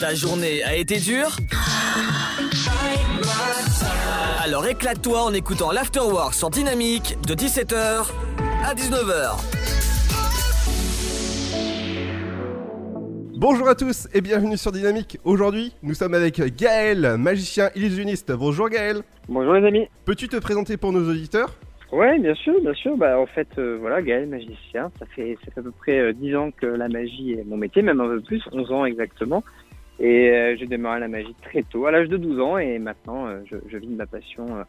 Ta journée a été dure Alors éclate-toi en écoutant l'Afterwork sur Dynamique de 17h à 19h. Bonjour à tous et bienvenue sur Dynamique. Aujourd'hui, nous sommes avec Gaël, magicien illusionniste. Bonjour Gaël. Bonjour les amis. Peux-tu te présenter pour nos auditeurs? Ouais, bien sûr, bien sûr. Bah, en fait, euh, voilà, Gaël, magicien. Ça fait, ça fait à peu près euh, 10 ans que la magie est mon métier, même un peu plus, 11 ans exactement. Et euh, j'ai démarré la magie très tôt, à l'âge de 12 ans, et maintenant, euh, je, je vis de ma passion euh,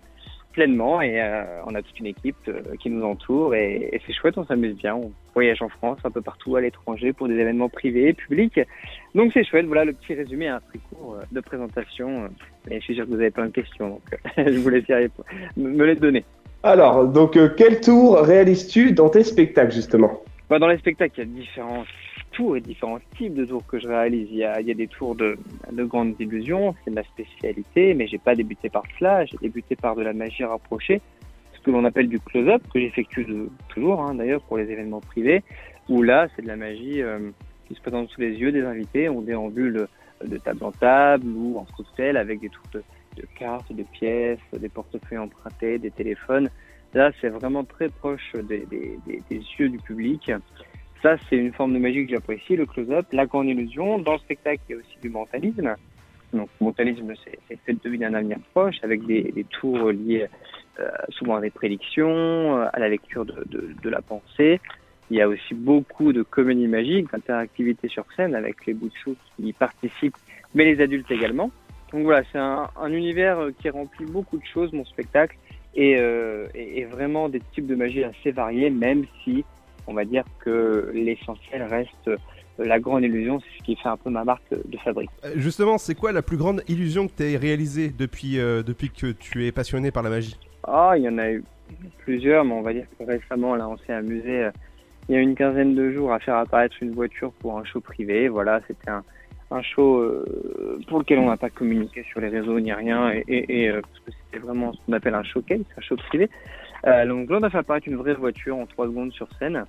pleinement. Et euh, on a toute une équipe euh, qui nous entoure, et, et c'est chouette, on s'amuse bien. On voyage en France, un peu partout à l'étranger pour des événements privés, publics. Donc c'est chouette. Voilà le petit résumé, un très court euh, de présentation. Et je suis sûr que vous avez plein de questions, donc je vous laisse me les donner. Alors, donc, quel tour réalises-tu dans tes spectacles, justement? Bah, dans les spectacles, il y a différents tours et différents types de tours que je réalise. Il y a, il y a des tours de, de grandes illusions, c'est ma spécialité, mais j'ai pas débuté par cela. J'ai débuté par de la magie rapprochée, ce que l'on appelle du close-up, que j'effectue toujours, hein, d'ailleurs, pour les événements privés, où là, c'est de la magie euh, qui se présente sous les yeux des invités. On déambule de table en table ou en cocktail avec des tours de, de cartes, de pièces, des portefeuilles empruntés, des téléphones. Là, c'est vraiment très proche des, des, des, des yeux du public. Ça, c'est une forme de magie que j'apprécie, le close-up, la grande illusion. Dans le spectacle, il y a aussi du mentalisme. Donc, mentalisme, c'est c'est fait de deviner un avenir proche avec des, des tours liés euh, souvent à des prédictions, euh, à la lecture de, de, de la pensée. Il y a aussi beaucoup de comédie magique, d'interactivité sur scène avec les bouts de chou qui y participent, mais les adultes également. Donc voilà, c'est un, un univers euh, qui remplit beaucoup de choses, mon spectacle, et, euh, et, et vraiment des types de magie assez variés, même si on va dire que l'essentiel reste la grande illusion, c'est ce qui fait un peu ma marque de fabrique. Euh, Justement, c'est quoi la plus grande illusion que tu as réalisée depuis, euh, depuis que tu es passionné par la magie? Ah, il y en a eu plusieurs, mais on va dire que récemment, là, on s'est amusé euh, il y a une quinzaine de jours à faire apparaître une voiture pour un show privé. Voilà, c'était un, un show euh, pour lequel on n'a pas communiqué sur les réseaux ni rien, et, et, et, euh, parce que c'était vraiment ce qu'on appelle un showcase, un show privé. Euh, donc là, on a fait apparaître une vraie voiture en trois secondes sur scène.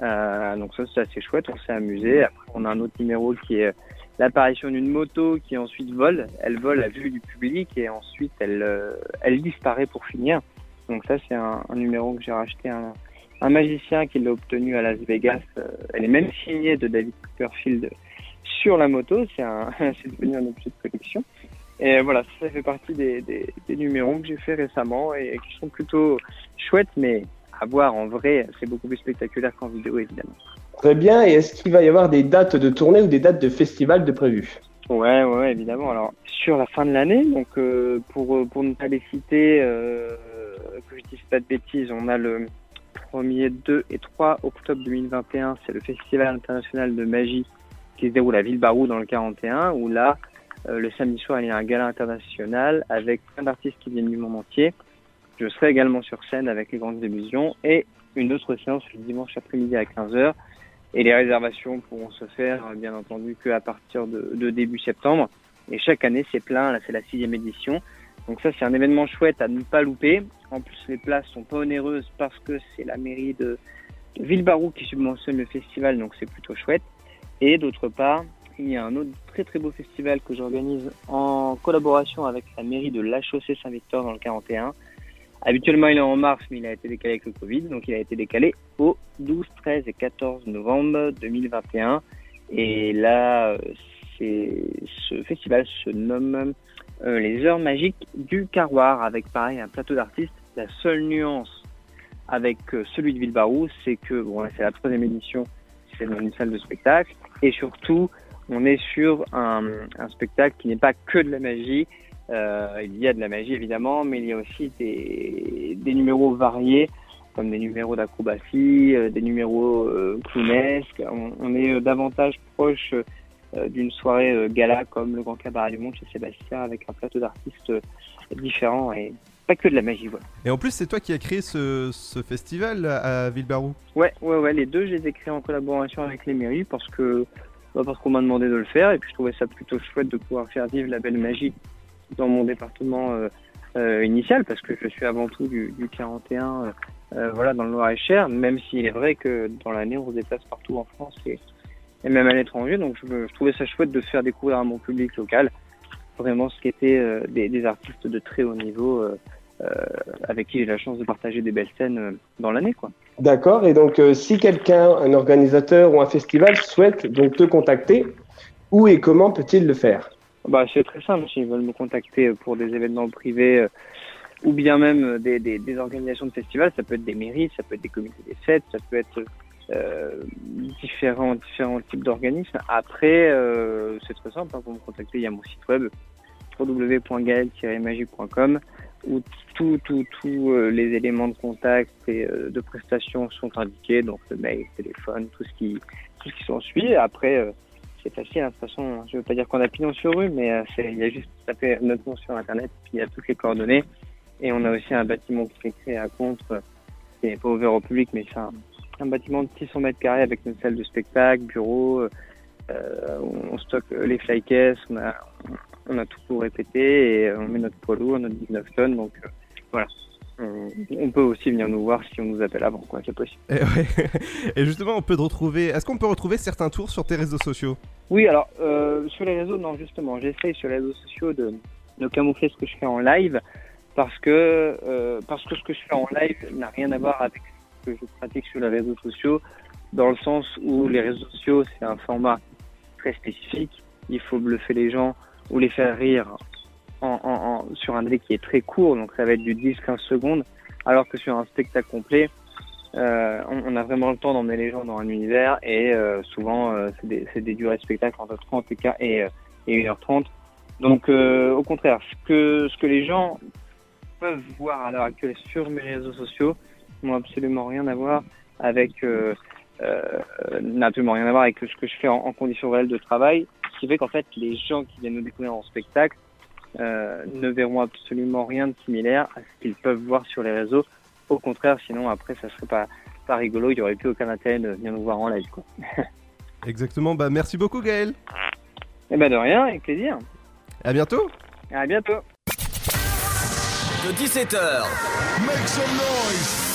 Euh, donc ça, c'est assez chouette, on s'est amusé. Après, on a un autre numéro qui est l'apparition d'une moto qui ensuite vole. Elle vole à vue du public et ensuite elle, euh, elle disparaît pour finir. Donc ça, c'est un, un numéro que j'ai racheté à un, un magicien qui l'a obtenu à Las Vegas. Euh, elle est même signée de David Copperfield sur la moto. C'est devenu un objet de collection. Et voilà, ça fait partie des, des, des numéros que j'ai fait récemment et qui sont plutôt chouettes, mais à voir en vrai, c'est beaucoup plus spectaculaire qu'en vidéo, évidemment. Très bien, et est-ce qu'il va y avoir des dates de tournée ou des dates de festival de prévues Ouais, ouais, évidemment. Alors, sur la fin de l'année, donc euh, pour, pour ne pas les citer, euh, que je dise pas de bêtises, on a le 1er, 2 et 3 octobre 2021, c'est le Festival international de magie qui se déroule à Villebarou dans le 41, où là, euh, le samedi soir, il y a un gala international avec plein d'artistes qui viennent du monde entier. Je serai également sur scène avec les grandes illusions et une autre séance le dimanche après-midi à 15h. Et les réservations pourront se faire, euh, bien entendu, qu'à partir de, de début septembre. Et chaque année, c'est plein. Là, c'est la sixième édition. Donc ça, c'est un événement chouette à ne pas louper. En plus, les places sont pas onéreuses parce que c'est la mairie de, de Villebarou qui subventionne le festival, donc c'est plutôt chouette. Et d'autre part, il y a un autre très très beau festival que j'organise en collaboration avec la mairie de La Chaussée Saint-Victor dans le 41. Habituellement, il est en mars, mais il a été décalé avec le Covid, donc il a été décalé au 12, 13 et 14 novembre 2021. Et là, ce festival se nomme euh, les Heures Magiques du Carroir, avec pareil un plateau d'artistes. La seule nuance avec euh, celui de Villebarou, c'est que bon, c'est la troisième édition, dans une salle de spectacle, et surtout, on est sur un, spectacle qui n'est pas que de la magie. Euh, il y a de la magie évidemment, mais il y a aussi des, numéros variés, comme des numéros d'acrobatie, euh, des numéros euh, clownesques. On, on est euh, davantage proche d'une soirée gala comme le Grand Cabaret du Monde chez Sébastien, avec un plateau d'artistes différents et pas que de la magie. Voilà. Et en plus, c'est toi qui as créé ce, ce festival à Villebarou. Ouais, ouais, ouais, les deux, je les ai créés en collaboration avec les mairies parce que bah, parce qu'on m'a demandé de le faire et puis je trouvais ça plutôt chouette de pouvoir faire vivre la belle magie dans mon département euh, euh, initial parce que je suis avant tout du, du 41 euh, voilà dans le Loir-et-Cher même s'il est vrai que dans l'année on se déplace partout en France et, et même à l'étranger. Donc je, je trouvais ça chouette de faire découvrir à mon public local vraiment ce qu'étaient euh, des, des artistes de très haut niveau euh, euh, avec qui j'ai la chance de partager des belles scènes euh, dans l'année. quoi. D'accord. Et donc, si quelqu'un, un organisateur ou un festival souhaite donc te contacter, où et comment peut-il le faire? Bah, c'est très simple. S'ils veulent me contacter pour des événements privés ou bien même des, des, des organisations de festivals, ça peut être des mairies, ça peut être des comités des fêtes, ça peut être euh, différents, différents types d'organismes. Après, euh, c'est très simple. hein, pour me contacter, il y a mon site web www.gaël-magie.com où tous tout, tout, euh, les éléments de contact et de prestation sont indiqués, donc le mail, le téléphone, tout ce qui, tout qui s'ensuit. Et Après, c'est facile, hein, de toute façon, je veux pas dire qu'on a pignon sur rue, mais c'est- il y a juste taper notre nom sur Internet, puis il y a toutes les coordonnées. Et on a aussi un bâtiment qui est créé à Contre, n'est pas ouvert au public, mais c'est un, bâtiment de 600 mètres carrés avec une salle de spectacle, bureau, euh, on stocke les flycases, on a, on a tout pour répéter et on met notre poids lourd, notre 19 tonnes, donc euh, voilà. On, peut aussi venir nous voir si on nous appelle avant, quoi, c'est possible. Et, ouais. Et justement, on peut te retrouver. Est-ce qu'on peut retrouver certains tours sur tes réseaux sociaux? Oui, alors euh, sur les réseaux, non, justement, j'essaye sur les réseaux sociaux de, de camoufler ce que je fais en live parce que euh, parce que ce que je fais en live n'a rien à voir avec que je pratique sur les réseaux sociaux, dans le sens où les réseaux sociaux c'est un format très spécifique. Il faut bluffer les gens ou les faire rire en, sur un délai qui est très court, donc ça va être du 10-15 secondes, alors que sur un spectacle complet, euh, on, a vraiment le temps d'emmener les gens dans un univers et euh, souvent euh, c'est des, des durées de spectacle entre 30 et, et, euh, et 1h30. Donc au contraire, ce que, ce que les gens peuvent voir à l'heure actuelle sur mes réseaux sociaux n'ont absolument rien à voir avec euh, euh, n'a absolument rien à voir avec ce que je fais en, en conditions réelles de travail, ce qui fait qu'en fait les gens qui viennent nous découvrir en spectacle euh, ne verront absolument rien de similaire à ce qu'ils peuvent voir sur les réseaux. Au contraire, sinon après ça serait pas pas rigolo, il y aurait plus aucun intérêt de venir nous voir en live quoi. Exactement. Bah, merci beaucoup, Gaël. Eh ben de rien, avec plaisir. À bientôt. À bientôt. De 17h